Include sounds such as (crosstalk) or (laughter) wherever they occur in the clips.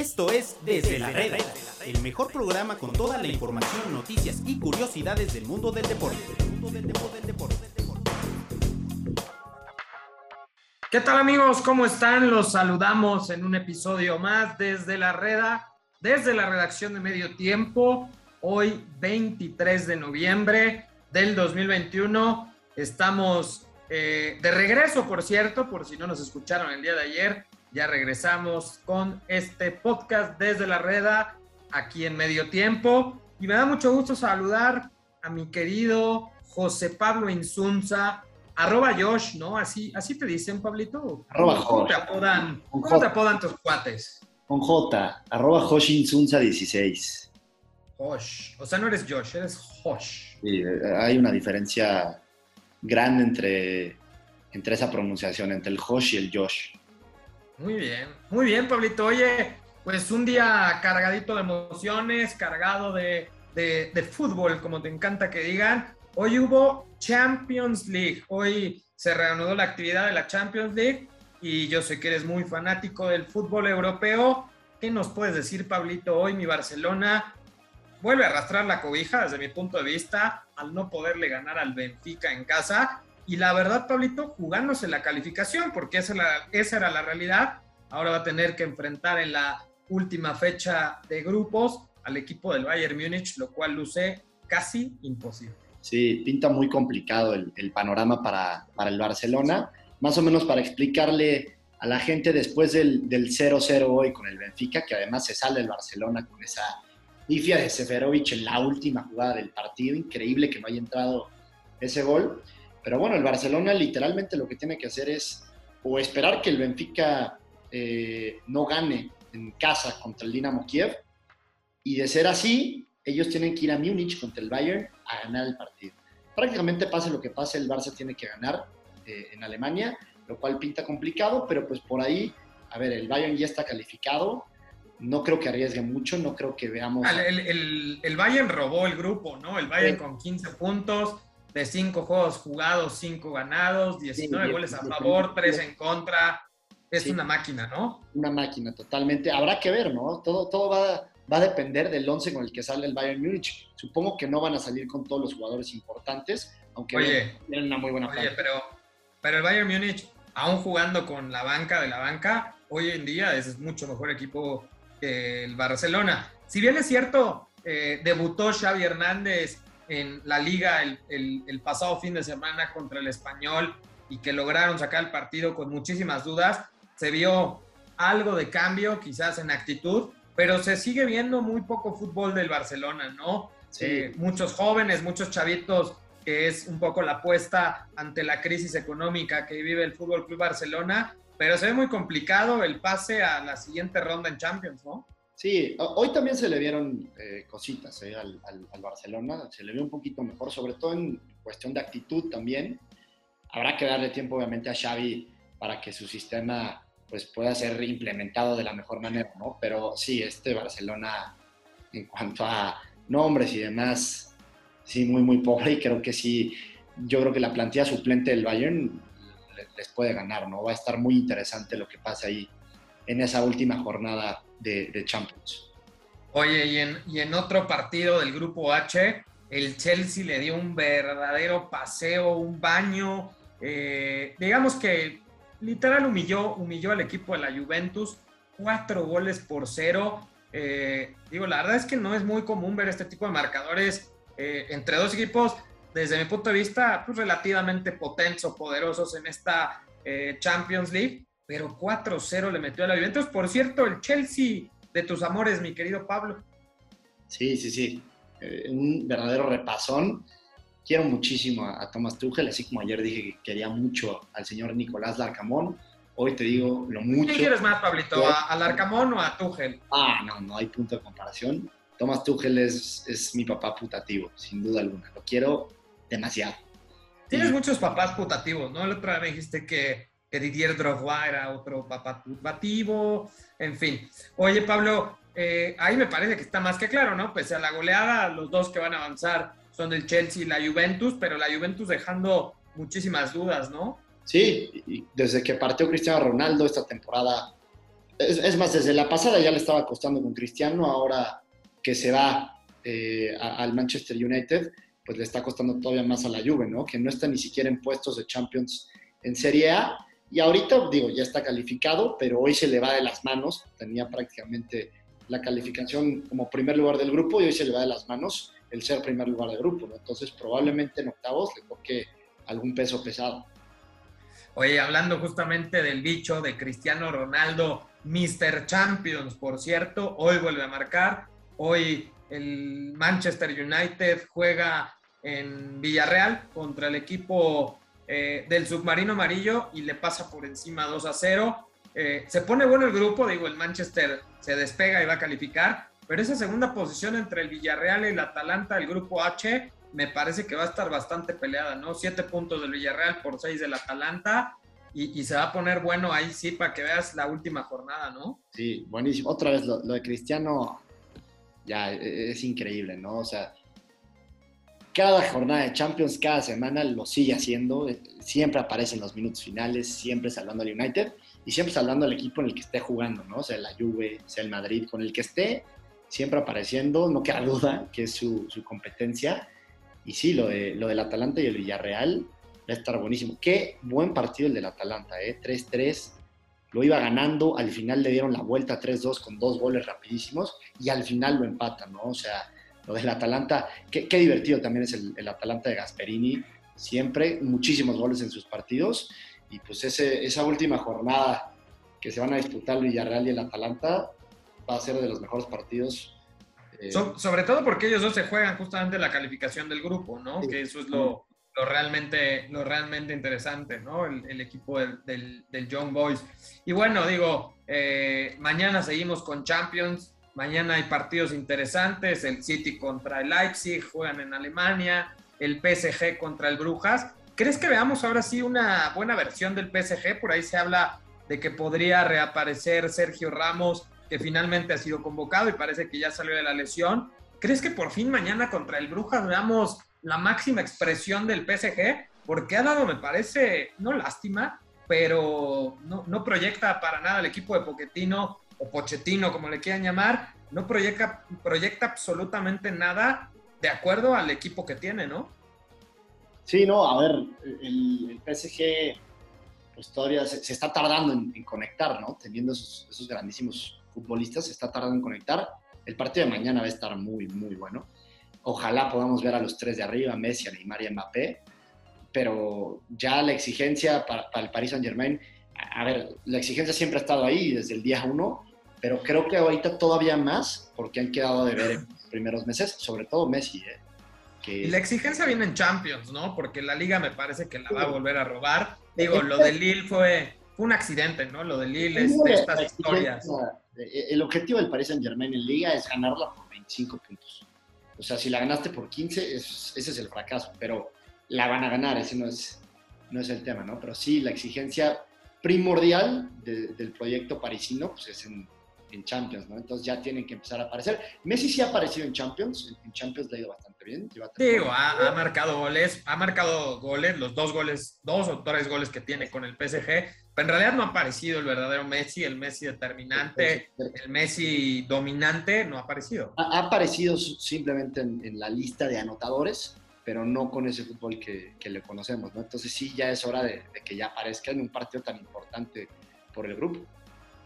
Esto es Desde la Reda, el mejor programa con toda la información, noticias y curiosidades del mundo del deporte. ¿Qué tal amigos? ¿Cómo están? Los saludamos en un episodio más desde la Reda, desde la redacción de Medio Tiempo. Hoy 23 de noviembre del 2021. Estamos eh, de regreso, por cierto, por si no nos escucharon el día de ayer. Ya regresamos con este podcast desde la Reda, aquí en Medio Tiempo. Y me da mucho gusto saludar a mi querido José Pablo Insunza, arroba Josh, ¿no? Así, así te dicen, Pablito. Arroba ¿Cómo te apodan, ¿cómo te apodan tus cuates? Con J, arroba Josh Insunza 16. Josh. O sea, no eres Josh, eres Josh. Sí, hay una diferencia grande entre, entre esa pronunciación, entre el Josh y el Josh. Muy bien, muy bien, Pablito. Oye, pues un día cargadito de emociones, cargado de, de, fútbol, como te encanta que digan. Hoy hubo Champions League. Hoy se reanudó la actividad de la Champions League y yo sé que eres muy fanático del fútbol europeo. ¿Qué nos puedes decir, Pablito? Hoy mi Barcelona vuelve a arrastrar la cobija desde mi punto de vista al no poderle ganar al Benfica en casa y la verdad, Pablito, jugándose la calificación, porque esa, era la realidad. Ahora va a tener que enfrentar en la última fecha de grupos al equipo del Bayern Múnich, lo cual luce casi imposible. Sí, pinta muy complicado el, panorama para, para, el Barcelona. Más o menos para explicarle a la gente después del 0-0 hoy con el Benfica, que además se sale el Barcelona con esa pifia de Seferovic en la última jugada del partido. Increíble que no haya entrado ese gol. Pero bueno, el Barcelona literalmente lo que tiene que hacer es o esperar que el Benfica eh, no gane en casa contra el Dinamo Kiev y de ser así, ellos tienen que ir a Múnich contra el Bayern a ganar el partido. Prácticamente pase lo que pase, el Barça tiene que ganar eh, en Alemania, lo cual pinta complicado, pero pues por ahí, a ver, el Bayern ya está calificado, no creo que arriesgue mucho, no creo que veamos... El, el, Bayern robó el grupo, ¿no? El Bayern con 15 puntos, de cinco juegos jugados, cinco ganados, 19 goles a favor, tres en contra. Es una máquina, ¿no? Una máquina, totalmente. Habrá que ver, ¿no? Todo, todo va, va a depender del 11 con el que sale el Bayern Múnich. Supongo que no van a salir con todos los jugadores importantes, aunque tienen una muy buena Oye, pero, pero el Bayern Múnich, aún jugando con la banca de la banca, hoy en día es mucho mejor equipo que el Barcelona. Si bien es cierto, eh, debutó Xavi Hernández en la liga el, pasado fin de semana contra el español y que lograron sacar el partido con muchísimas dudas, se vio algo de cambio quizás en actitud, pero se sigue viendo muy poco fútbol del Barcelona, ¿no? Eh, muchos jóvenes, muchos chavitos, que es un poco la apuesta ante la crisis económica que vive el Fútbol Club Barcelona, pero se ve muy complicado el pase a la siguiente ronda en Champions, ¿no? Sí, hoy también se le vieron eh, cositas eh, al, Barcelona, se le vio un poquito mejor, sobre todo en cuestión de actitud también. Habrá que darle tiempo obviamente a Xavi para que su sistema pues, pueda ser implementado de la mejor manera, ¿no? Pero sí, este Barcelona en cuanto a nombres y demás, sí, muy, muy pobre y creo que sí, yo creo que la plantilla suplente del Bayern les puede ganar, ¿no? Va a estar muy interesante lo que pasa ahí en esa última jornada de, Champions. Oye, y en, otro partido del grupo H, el Chelsea le dio un verdadero paseo, un baño. Eh, digamos que literal humilló, humilló al equipo de la Juventus, cuatro goles por cero. Eh, digo, la verdad es que no es muy común ver este tipo de marcadores eh, entre dos equipos, desde mi punto de vista, pues, relativamente potentes o poderosos en esta Champions League pero 4-0 le metió a la Juventus. Por cierto, el Chelsea de tus amores, mi querido Pablo. Sí, sí, sí. Eh, un verdadero repasón. Quiero muchísimo a, Thomas Tuchel, así como ayer dije que quería mucho al señor Nicolás Larcamón. Hoy te digo lo mucho. ¿Qué quieres más, Pablito? ¿A, Larcamón o a Tuchel? Ah, no, no hay punto de comparación. Thomas Tuchel es, es mi papá putativo, sin duda alguna. Lo quiero demasiado. Tienes muchos papás putativos, ¿no? Otro día me dijiste que Didier Drogba era otro turbativo, en fin. Oye, Pablo, eh, ahí me parece que está más que claro, ¿no? Pese a la goleada, los dos que van a avanzar son el Chelsea y la Juventus, pero la Juventus dejando muchísimas dudas, ¿no? Sí, y desde que partió Cristiano Ronaldo esta temporada Es, más, desde la pasada ya le estaba costando con Cristiano, ahora que se va eh, al Manchester United, pues le está costando todavía más a la Juve, ¿no? Que no está ni siquiera en puestos de Champions en Serie A. Y ahorita, digo, ya está calificado, pero hoy se le va de las manos. Tenía prácticamente la calificación como primer lugar del grupo y hoy se le va de las manos el ser primer lugar del grupo, ¿no? Entonces, probablemente en octavos le toque algún peso pesado. Oye, hablando justamente del bicho de Cristiano Ronaldo, Mr. Champions, por cierto, hoy vuelve a marcar. Hoy el Manchester United juega en Villarreal contra el equipo eh, del submarino amarillo y le pasa por encima 2 a 0. Eh, se pone bueno el grupo, digo, el Manchester se despega y va a calificar, pero esa segunda posición entre el Villarreal y el Atalanta, el grupo H, me parece que va a estar bastante peleada, ¿no? Siete puntos del Villarreal por seis del Atalanta. Y, se va a poner bueno ahí sí para que veas la última jornada, ¿no? Sí, buenísimo. Otra vez lo, de Cristiano ya e, e, es increíble, ¿no? O sea, cada jornada de Champions, cada semana lo sigue haciendo, siempre aparece en los minutos finales, siempre salvando al United y siempre salvando al equipo en el que esté jugando, ¿no? Sea la Juve, sea el Madrid, con el que esté, siempre apareciendo, no queda duda que es su, competencia. Y sí, lo, de, lo del Atalanta y el Villarreal va a estar buenísimo. Qué buen partido el del Atalanta, ¿eh? 3-3, lo iba ganando, al final le dieron la vuelta 3-2 con dos goles rapidísimos y al final lo empatan, ¿no? O sea, lo del Atalanta, qué, divertido también es el, Atalanta de Gasperini, siempre muchísimos goles en sus partidos y pues ese, esa última jornada que se van a disputar el Villarreal y el Atalanta va a ser de los mejores partidos. Eh, sobre todo porque ellos dos se juegan justamente la calificación del grupo, ¿no? Que eso es lo, lo realmente, lo realmente interesante, ¿no? El, equipo del, del, Young Boys. Y bueno, digo, eh, mañana seguimos con Champions, mañana hay partidos interesantes, el City contra el Leipzig, juegan en Alemania, el PSG contra el Brujas. ¿Crees que veamos ahora sí una buena versión del PSG? Por ahí se habla de que podría reaparecer Sergio Ramos, que finalmente ha sido convocado y parece que ya salió de la lesión. ¿Crees que por fin mañana contra el Brujas veamos la máxima expresión del PSG, porque ha dado, me parece, no lástima, pero no, proyecta para nada el equipo de Pochettino o Pochettino, como le quieran llamar, no proyecta, proyecta absolutamente nada de acuerdo al equipo que tiene, ¿no? Sí, no, a ver, el, PSG pues todavía se, está tardando en, conectar, ¿no? Teniendo esos, esos grandísimos futbolistas, se está tardando en conectar. El partido de mañana va a estar muy, muy bueno. Ojalá podamos ver a los tres de arriba, Messi, a Neymar y Mbappé, pero ya la exigencia para, el Paris Saint Germain, a ver, la exigencia siempre ha estado ahí desde el día uno, pero creo que ahorita todavía más porque han quedado de ver en los primeros meses, sobre todo Messi. ¿eh? Y la exigencia viene en Champions, ¿no? Porque la liga me parece que la va a volver a robar. Digo, lo de Lille fue, fue un accidente, ¿no? Lo de Lille es de estas historias. El objetivo del Paris Saint Germain en liga es ganarla por 25 puntos. O sea, si la ganaste por 15, ese es el fracaso, pero la van a ganar, ese no es, no es el tema, ¿no? Pero sí, la exigencia primordial del proyecto parisino pues es en, en, Champions, ¿no? Entonces ya tienen que empezar a aparecer. Messi sí ha aparecido en Champions, en, Champions le ha ido bastante bien. Digo, ha, ha, marcado goles, ha marcado goles, los dos goles, dos o tres goles que tiene con el PSG, en realidad no ha aparecido el verdadero Messi, el Messi determinante, el Messi dominante, no ha aparecido. Ha, aparecido simplemente en, la lista de anotadores, pero no con ese fútbol que, le conocemos, ¿no? Entonces sí, ya es hora de, que ya aparezca en un partido tan importante por el grupo.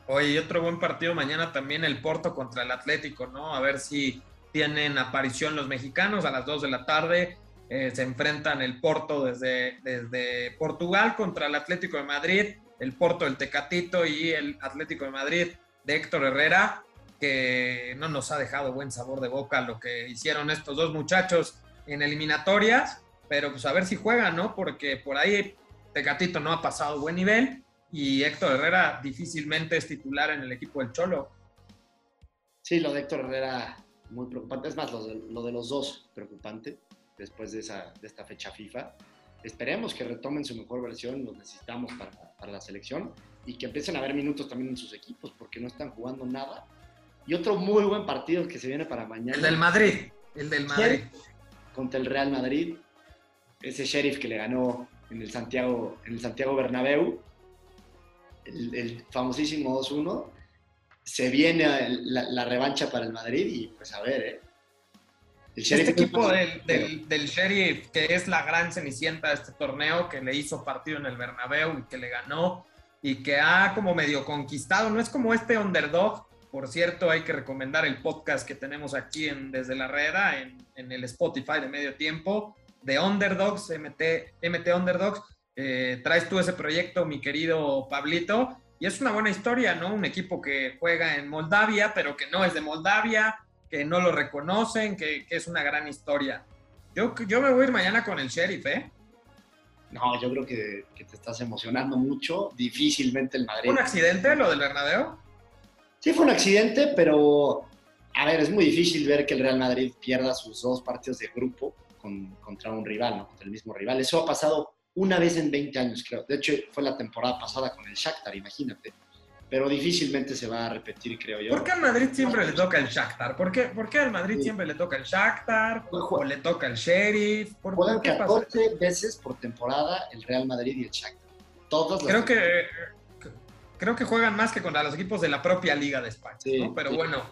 Oye, otro buen partido mañana también el Porto contra el Atlético, ¿no? A ver si tienen aparición los mexicanos a las 2 de la tarde. Eh, se enfrentan el Porto desde, desde Portugal contra el Atlético de Madrid el Porto del Tecatito y el Atlético de Madrid de Héctor Herrera, que no nos ha dejado buen sabor de boca lo que hicieron estos dos muchachos en eliminatorias, pero pues a ver si juegan, ¿no? Porque por ahí Tecatito no ha pasado buen nivel y Héctor Herrera difícilmente es titular en el equipo del Cholo. Sí, lo de Héctor Herrera muy preocupante, es más, lo de, lo de los dos preocupante después de, esa, de esta fecha FIFA esperemos que retomen su mejor versión, los necesitamos para, para, la selección y que empiecen a ver minutos también en sus equipos porque no están jugando nada. Y otro muy buen partido que se viene para mañana. El del Madrid, el del Madrid. Contra el Real Madrid, ese sheriff que le ganó en el Santiago, en el Santiago Bernabéu, el, famosísimo 2-1. se viene la, revancha para el Madrid y pues a ver, ¿eh? este equipo del, del, Sheriff, que es la gran cenicienta de este torneo, que le hizo partido en el Bernabéu y que le ganó y que ha como medio conquistado, no es como este underdog. Por cierto, hay que recomendar el podcast que tenemos aquí en Desde la Reda, en, en el Spotify de medio tiempo, de Underdogs, MT, MT Underdogs. Eh, traes tú ese proyecto, mi querido Pablito, y es una buena historia, ¿no? Un equipo que juega en Moldavia, pero que no es de Moldavia, que no lo reconocen, que, es una gran historia. Yo, yo me voy a ir mañana con el sheriff, ¿eh? No, yo creo que, te estás emocionando mucho. Difícilmente el Madrid. ¿Un accidente lo del Bernabéu? Sí, fue un accidente, pero a ver, es muy difícil ver que el Real Madrid pierda sus dos partidos de grupo contra un rival, ¿no? Contra el mismo rival. Eso ha pasado una vez en 20 años, creo. De hecho, fue la temporada pasada con el Shakhtar, imagínate pero difícilmente se va a repetir, creo yo. ¿Por qué al Madrid siempre le toca el Shakhtar? ¿Por qué, por qué al Madrid siempre le toca el Shakhtar? ¿O le toca el Sheriff? ¿Por, Juegan 14 veces por temporada el Real Madrid y el Shakhtar. Todos creo que creo que juegan más que contra los equipos de la propia Liga de España, ¿no? Pero bueno,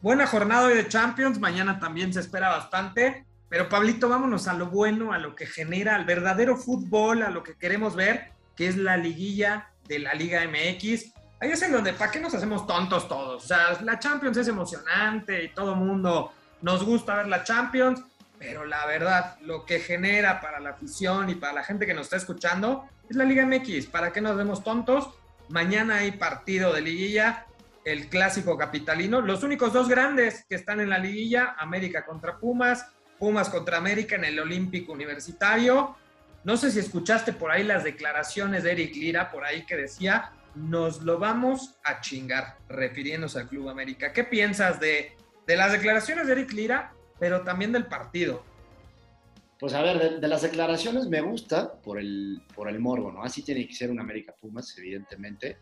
buena jornada hoy de Champions, mañana también se espera bastante. Pero Pablito, vámonos a lo bueno, a lo que genera, al verdadero fútbol, a lo que queremos ver, que es la liguilla de la Liga MX ahí es en donde, ¿para qué nos hacemos tontos todos? O sea, la Champions es emocionante y todo mundo nos gusta ver la Champions, pero la verdad, lo que genera para la afición y para la gente que nos está escuchando es la Liga MX. ¿Para qué nos vemos tontos? Mañana hay partido de liguilla, el clásico capitalino. Los únicos dos grandes que están en la liguilla, América contra Pumas, Pumas contra América en el Olímpico Universitario. No sé si escuchaste por ahí las declaraciones de Eric Lira, por ahí que decía nos lo vamos a chingar, refiriéndose al Club América. ¿Qué piensas de, las declaraciones de Eric Lira, pero también del partido? Pues a ver, de, las declaraciones me gusta por el, por el morbo, ¿no? Así tiene que ser un América Pumas, evidentemente.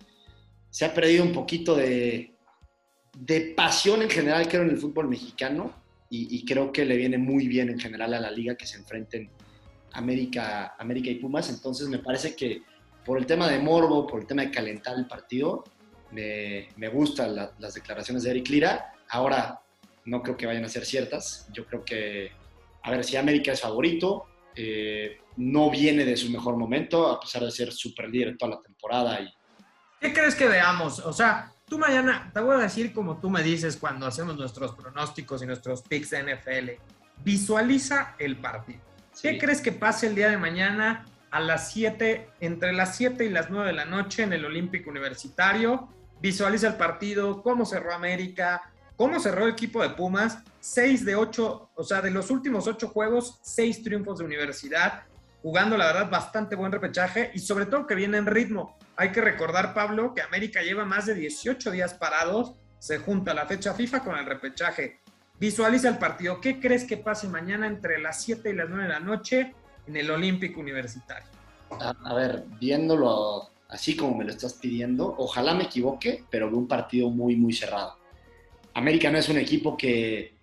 Se ha perdido un poquito de, de pasión en general, creo, en el fútbol mexicano y, y, creo que le viene muy bien en general a la liga que se enfrenten América, América y Pumas. Entonces me parece que por el tema de morbo, por el tema de calentar el partido, me, me gustan las declaraciones de Eric Lira. Ahora no creo que vayan a ser ciertas. Yo creo que, a ver, si América es favorito, eh, no viene de su mejor momento, a pesar de ser super líder toda la temporada. Y... ¿Qué crees que veamos? O sea, tú mañana, te voy a decir como tú me dices cuando hacemos nuestros pronósticos y nuestros picks de NFL, visualiza el partido. ¿Qué crees que pase el día de mañana? a las 7, entre las 7 y las 9 de la noche en el Olímpico Universitario. Visualiza el partido, cómo cerró América, cómo cerró el equipo de Pumas. 6 de 8, o sea, de los últimos 8 juegos, 6 triunfos de universidad, jugando la verdad bastante buen repechaje y sobre todo que viene en ritmo. Hay que recordar, Pablo, que América lleva más de 18 días parados, se junta la fecha FIFA con el repechaje. Visualiza el partido. ¿Qué crees que pase mañana entre las 7 y las 9 de la noche? en el Olímpico Universitario? A, ver, viéndolo así como me lo estás pidiendo, ojalá me equivoque, pero veo un partido muy, muy cerrado. América no es un equipo que,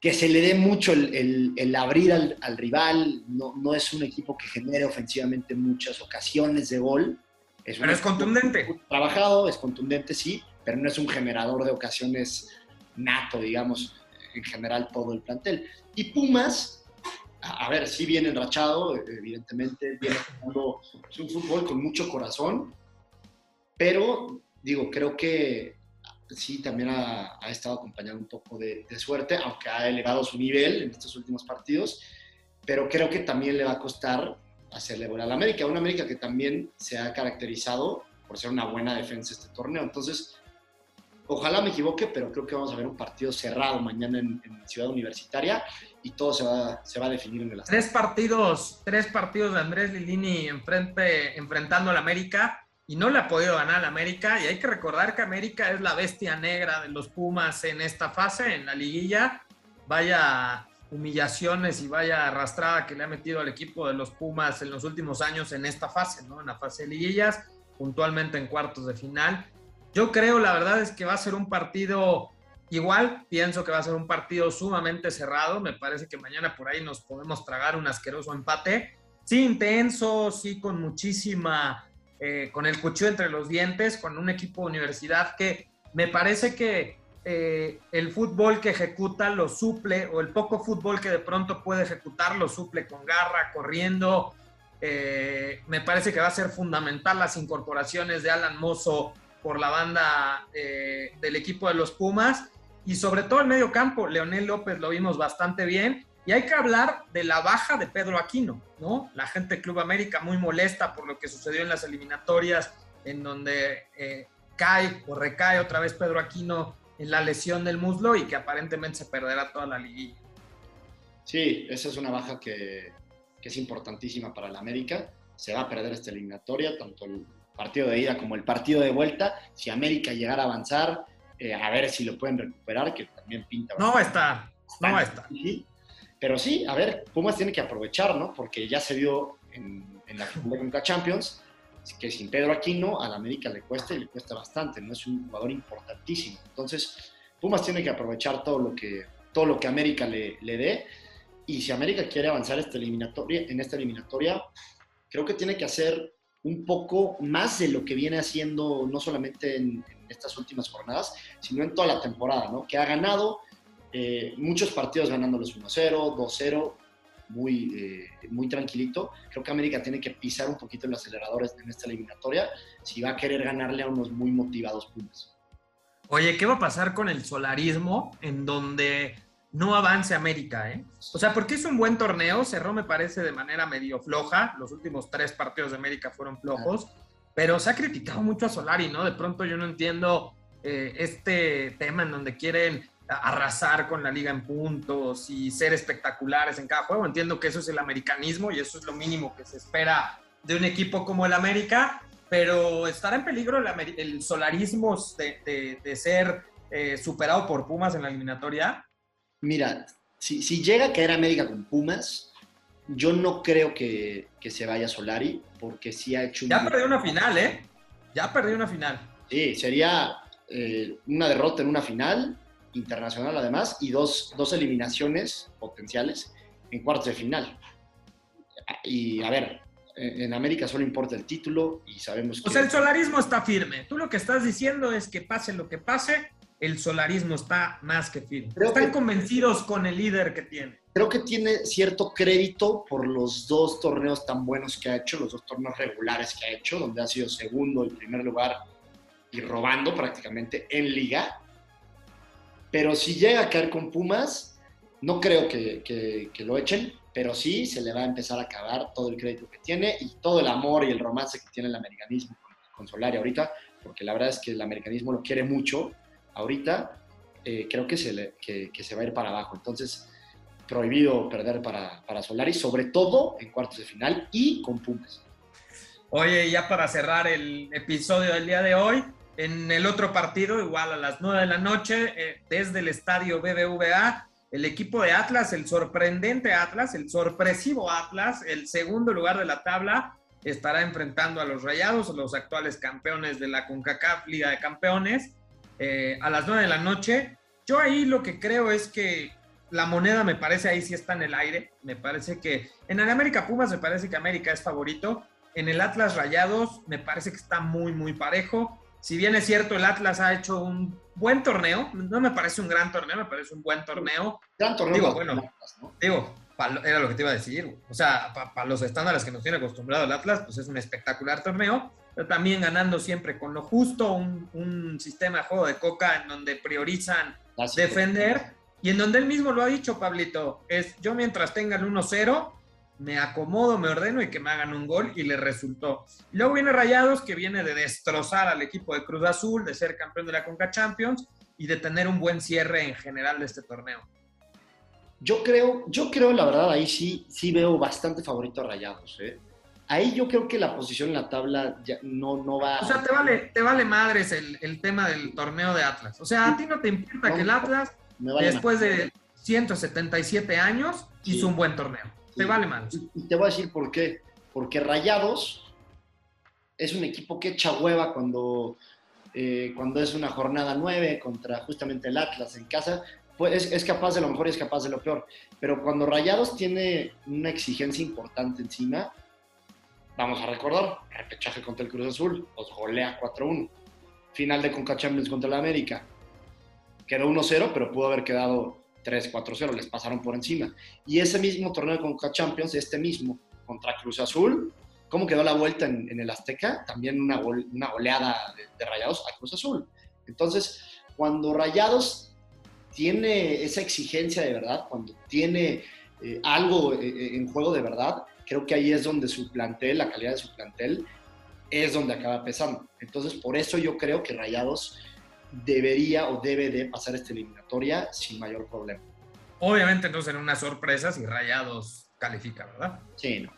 que se le dé mucho el, abrir al, rival, no, no, es un equipo que genere ofensivamente muchas ocasiones de gol. Es pero es contundente. Trabajado, es contundente, sí, pero no es un generador de ocasiones nato, digamos, en general todo el plantel. Y Pumas a ver, sí viene enrachado, evidentemente, viene jugando un fútbol con mucho corazón, pero digo, creo que sí también ha, estado acompañado un poco de, suerte, aunque ha elevado su nivel en estos últimos partidos, pero creo que también le va a costar hacerle gol a la América, una América que también se ha caracterizado por ser una buena defensa este torneo. Entonces, Ojalá me equivoque, pero creo que vamos a ver un partido cerrado mañana en, Ciudad Universitaria y todo se va, se va a definir en el Tres partidos, tres partidos de Andrés Lilini enfrente, enfrentando al América y no le ha podido ganar al América. Y hay que recordar que América es la bestia negra de los Pumas en esta fase, en la liguilla. Vaya humillaciones y vaya arrastrada que le ha metido al equipo de los Pumas en los últimos años en esta fase, ¿no? En la fase de liguillas, puntualmente en cuartos de final. Yo creo, la verdad es que va a ser un partido igual, pienso que va a ser un partido sumamente cerrado, me parece que mañana por ahí nos podemos tragar un asqueroso empate, sí intenso, sí con muchísima, eh, con el cuchillo entre los dientes, con un equipo de universidad que me parece que eh, el fútbol que ejecuta lo suple, o el poco fútbol que de pronto puede ejecutar lo suple con garra, corriendo. Eh, me parece que va a ser fundamental las incorporaciones de Alan Mozo por la banda eh, del equipo de los Pumas y sobre todo el medio campo. Leonel López lo vimos bastante bien. Y hay que hablar de la baja de Pedro Aquino, ¿no? La gente Club América muy molesta por lo que sucedió en las eliminatorias, en donde cae o recae otra vez Pedro Aquino la lesión del muslo y que aparentemente se perderá toda la liguilla. Sí, esa es una baja que, es importantísima para el América. Se va a perder esta eliminatoria, tanto el partido de ida como el partido de vuelta. Si América llegara a avanzar, eh, a ver si lo pueden recuperar, que también pinta. No va a estar, no va a estar. Pero sí, a ver, Pumas tiene que aprovechar, ¿no? Porque ya se vio en, en la Conca Champions que sin Pedro Aquino al América le cuesta y le cuesta bastante, no es un jugador importantísimo. Entonces, Pumas tiene que aprovechar todo lo que, todo lo que América le, le dé y si América quiere avanzar esta eliminatoria, en esta eliminatoria, creo que tiene que hacer un poco más de lo que viene haciendo no solamente en, estas últimas jornadas, sino en toda la temporada, ¿no? Que ha ganado eh, muchos partidos ganándolos 1-0, 2-0, muy, eh, muy tranquilito. Creo que América tiene que pisar un poquito en los aceleradores en esta eliminatoria si va a querer ganarle a unos muy motivados Pumas. Oye, ¿qué va a pasar con el solarismo en donde no avance América? Eh? O sea, porque es un buen torneo, cerró me parece de manera medio floja, los últimos tres partidos de América fueron flojos, pero se ha criticado mucho a Solari, ¿no? De pronto yo no entiendo eh, este tema en donde quieren arrasar con la liga en puntos y ser espectaculares en cada juego. Entiendo que eso es el americanismo y eso es lo mínimo que se espera de un equipo como el América, pero estará en peligro el, solarismo de, ser eh, superado por Pumas en la eliminatoria. Mira, si, llega a caer América con Pumas, yo no creo que, se vaya Solari, porque sí ha hecho... Ya perdió una final, ¿eh? Ya perdió una final. Sí, sería eh, una derrota en una final internacional además y dos, dos eliminaciones potenciales en cuartos de final. Y a ver, en América solo importa el título y sabemos que... O sea, el solarismo está firme. Tú lo que estás diciendo es que pase lo que pase, el solarismo está más que firme. Están convencidos con el líder que tiene. Creo que tiene cierto crédito por los dos torneos tan buenos que ha hecho, los dos torneos regulares que ha hecho, donde ha sido segundo, en primer lugar y robando prácticamente en liga. Pero si llega a caer con Pumas, no creo que, lo echen, pero sí se le va a empezar a acabar todo el crédito que tiene y todo el amor y el romance que tiene el americanismo con, Solari ahorita, porque la verdad es que el americanismo lo quiere mucho ahorita, eh, creo que se, le, que, se va a ir para abajo. Entonces, prohibido perder para, para Solari, sobre todo en cuartos de final y con Pumas. Oye, ya para cerrar el episodio del día de hoy, en el otro partido, igual a las 9 de la noche, eh, desde el estadio BBVA, el equipo de Atlas, el sorprendente Atlas, el sorpresivo Atlas, el segundo lugar de la tabla, estará enfrentando a los Rayados, los actuales campeones de la CONCACAF Liga de Campeones, eh, a las 9 de la noche. Yo ahí lo que creo es que la moneda me parece ahí sí está en el aire. Me parece que en el América Pumas me parece que América es favorito. En el Atlas Rayados me parece que está muy, muy parejo si bien es cierto, el Atlas ha hecho un buen torneo, no me parece un gran torneo, me parece un buen torneo. Gran torneo. Digo, bueno, digo, era lo que te iba a decir. O sea, para los estándares que nos tiene acostumbrado el Atlas, pues es un espectacular torneo, pero también ganando siempre con lo justo, un, sistema de juego de coca en donde priorizan defender y en donde él mismo lo ha dicho, Pablito, es yo mientras tenga el 1-0, me acomodo, me ordeno y que me hagan un gol y le resultó. Luego viene Rayados, que viene de destrozar al equipo de Cruz Azul, de ser campeón de la Conca Champions y de tener un buen cierre en general de este torneo. Yo creo, yo creo, la verdad, ahí sí, sí veo bastante favorito a Rayados. ¿eh? Ahí yo creo que la posición en la tabla ya no, no va. O sea, te vale, te vale madres el, tema del torneo de Atlas. O sea, a ti no te importa que el Atlas, después de 177 años, hizo un buen torneo. Te vale mal. Y te voy a decir por qué. Porque Rayados es un equipo que echa hueva cuando, eh, cuando es una jornada nueve contra justamente el Atlas en casa. Pues es, capaz de lo mejor y es capaz de lo peor. Pero cuando Rayados tiene una exigencia importante encima, vamos a recordar, repechaje contra el Cruz Azul, os golea 4-1. final de Conca Champions contra el América. Quedó 1-0, pero pudo haber quedado 3-4-0, les pasaron por encima. Y ese mismo torneo de Conca Champions, este mismo, contra Cruz Azul, ¿cómo quedó la vuelta en, el Azteca? También una, una goleada de, Rayados a Cruz Azul. Entonces, cuando Rayados tiene esa exigencia de verdad, cuando tiene eh, algo eh, eh, en juego de verdad, creo que ahí es donde su plantel, la calidad de su plantel, es donde acaba pesando. Entonces, por eso yo creo que Rayados debería o debe de pasar esta eliminatoria sin mayor problema. Obviamente, entonces, en una sorpresa, si Rayados califica, ¿verdad? Sí, no.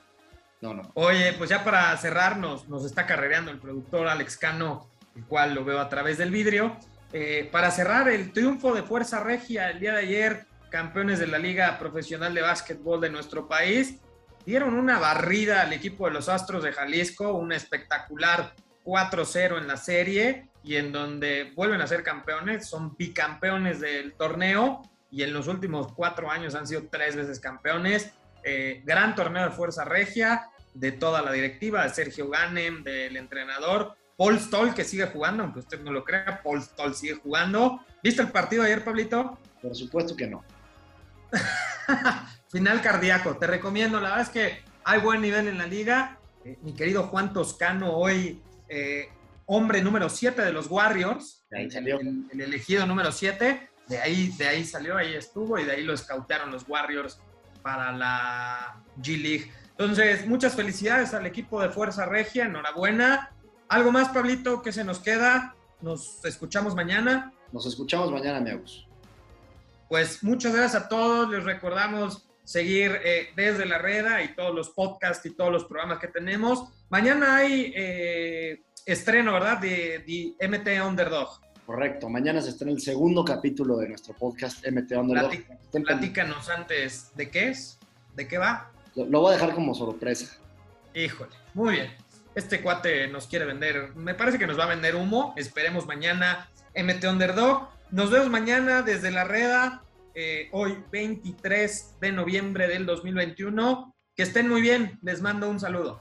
No, no. Oye, pues ya para cerrarnos, nos está carrereando el productor Alex Cano, el cual lo veo a través del vidrio. Eh, para cerrar el triunfo de Fuerza Regia el día de ayer, campeones de la Liga Profesional de Básquetbol de nuestro país, dieron una barrida al equipo de los Astros de Jalisco, un espectacular 4-0 en la serie y en donde vuelven a ser campeones, son bicampeones del torneo y en los últimos cuatro años han sido tres veces campeones. Eh, gran torneo de Fuerza Regia, de toda la directiva, de Sergio Ganem, del entrenador, Paul Stoll, que sigue jugando, aunque usted no lo crea, Paul Stoll sigue jugando. ¿Viste el partido ayer, Pablito? Por supuesto que no. (laughs) Final cardíaco, te recomiendo, la verdad es que hay buen nivel en la liga. Eh, mi querido Juan Toscano, hoy eh, hombre número 7 de los Warriors, El, elegido número 7, de ahí, de ahí salió, ahí estuvo y de ahí lo escautearon los Warriors para la G League. Entonces, muchas felicidades al equipo de Fuerza Regia, enhorabuena. ¿Algo más, Pablito, que se nos queda? Nos escuchamos mañana. Nos escuchamos mañana, amigos. Pues muchas gracias a todos. Les recordamos seguir eh, desde la reda y todos los podcasts y todos los programas que tenemos. Mañana hay eh, estreno, ¿verdad? De, de, MT Underdog. Correcto, mañana se estrena el segundo capítulo de nuestro podcast MT Underdog. platícanos antes, ¿de qué es? ¿De qué va? Lo, lo voy a dejar como sorpresa. Híjole, muy bien. Este cuate nos quiere vender, me parece que nos va a vender humo. Esperemos mañana MT Underdog. Nos vemos mañana desde la reda, eh, hoy 23 de noviembre del 2021. Que estén muy bien, les mando un saludo.